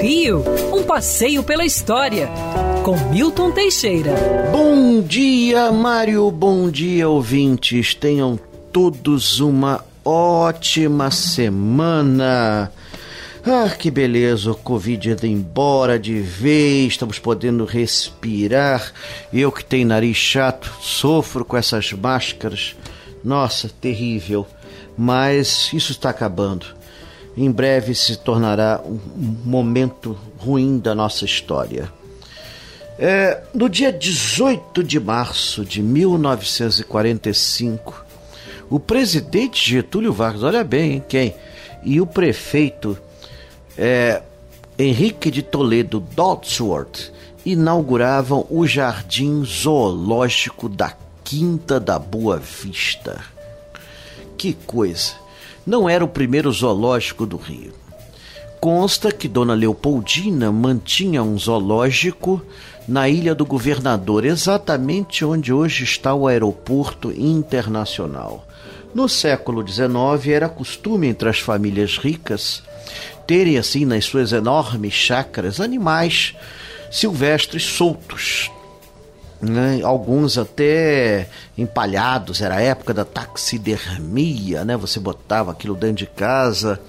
Rio, um passeio pela história, com Milton Teixeira. Bom dia, Mário, bom dia, ouvintes. Tenham todos uma ótima semana. Ah, que beleza, o Covid indo embora de vez, estamos podendo respirar. Eu que tenho nariz chato, sofro com essas máscaras. Nossa, terrível. Mas isso está acabando em breve se tornará um momento ruim da nossa história. É, no dia 18 de março de 1945, o presidente Getúlio Vargas, olha bem, hein, quem? E o prefeito é, Henrique de Toledo Dodsworth inauguravam o Jardim Zoológico da Quinta da Boa Vista. Que coisa! Não era o primeiro zoológico do Rio. Consta que Dona Leopoldina mantinha um zoológico na Ilha do Governador, exatamente onde hoje está o aeroporto internacional. No século XIX era costume entre as famílias ricas terem assim nas suas enormes chácaras animais silvestres soltos, né? alguns até empalhados, era a época da taxidermia, né? Você botava aquilo dentro de casa.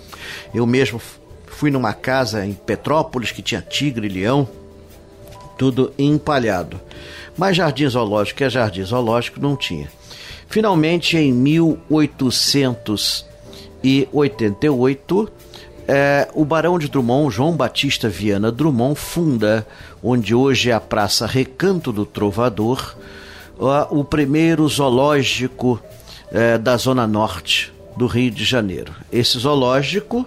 Eu mesmo fui numa casa em Petrópolis que tinha tigre e leão, tudo empalhado. Mas jardim zoológico é jardim zoológico não tinha. Finalmente, em 1888, é, o Barão de Drummond, João Batista Viana Drummond, funda, onde hoje é a Praça Recanto do Trovador, o primeiro zoológico é, da Zona Norte do Rio de Janeiro. Esse zoológico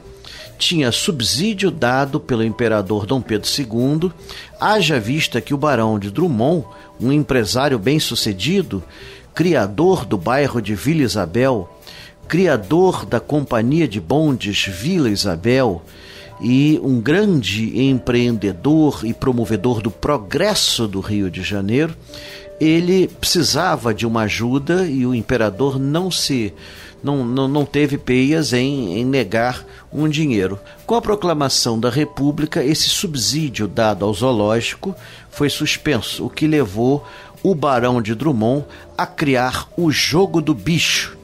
tinha subsídio dado pelo imperador Dom Pedro II, haja vista que o Barão de Drummond, um empresário bem-sucedido, criador do bairro de Vila Isabel, criador da companhia de bondes Vila Isabel e um grande empreendedor e promovedor do progresso do Rio de Janeiro, ele precisava de uma ajuda e o imperador não se não, não, não teve peias em, em negar um dinheiro. Com a proclamação da República, esse subsídio dado ao zoológico foi suspenso, o que levou o Barão de Drummond a criar o Jogo do Bicho,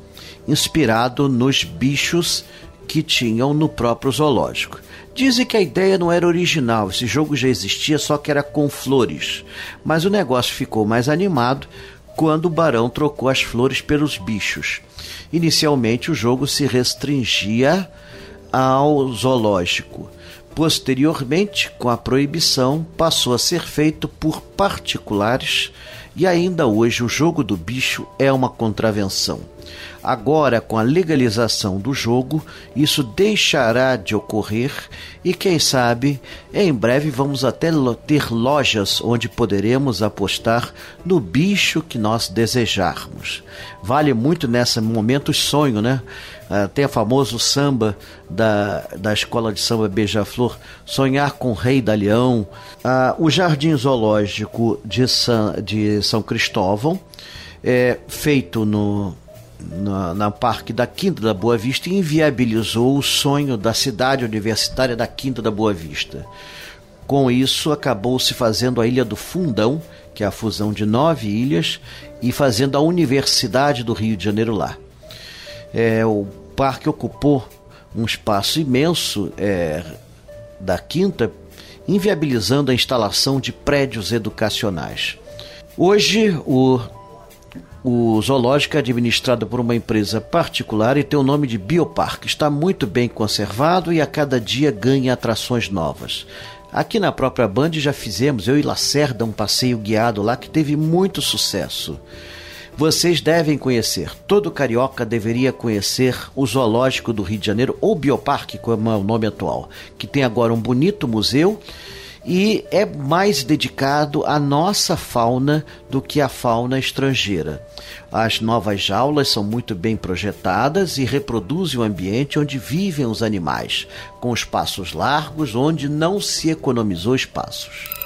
inspirado nos bichos que tinham no próprio zoológico. Dizem que a ideia não era original, esse jogo já existia, só que era com flores. Mas o negócio ficou mais animado quando o barão trocou as flores pelos bichos. Inicialmente o jogo se restringia ao zoológico. Posteriormente, com a proibição, passou a ser feito por particulares e ainda hoje o jogo do bicho é uma contravenção. Agora, com a legalização do jogo, isso deixará de ocorrer e, quem sabe, em breve vamos até ter lojas onde poderemos apostar no bicho que nós desejarmos. Vale muito nesse momento o sonho, né? Tem o famoso samba da, da escola de samba Beija-Flor, Sonhar com o Rei da Leão, uh, o Jardim Zoológico de, San, de São Cristóvão, é, feito no, na, na Parque da Quinta da Boa Vista inviabilizou o sonho da cidade universitária da Quinta da Boa Vista. Com isso, acabou se fazendo a Ilha do Fundão, que é a fusão de nove ilhas, e fazendo a Universidade do Rio de Janeiro lá. É, o parque ocupou um espaço imenso é, da Quinta, inviabilizando a instalação de prédios educacionais. Hoje, o o zoológico é administrado por uma empresa particular e tem o nome de Bioparque. Está muito bem conservado e a cada dia ganha atrações novas. Aqui na própria Band já fizemos, eu e Lacerda, um passeio guiado lá que teve muito sucesso. Vocês devem conhecer, todo carioca deveria conhecer o Zoológico do Rio de Janeiro, ou Bioparque, como é o nome atual, que tem agora um bonito museu e é mais dedicado à nossa fauna do que à fauna estrangeira. As novas jaulas são muito bem projetadas e reproduzem o ambiente onde vivem os animais, com espaços largos onde não se economizou espaços.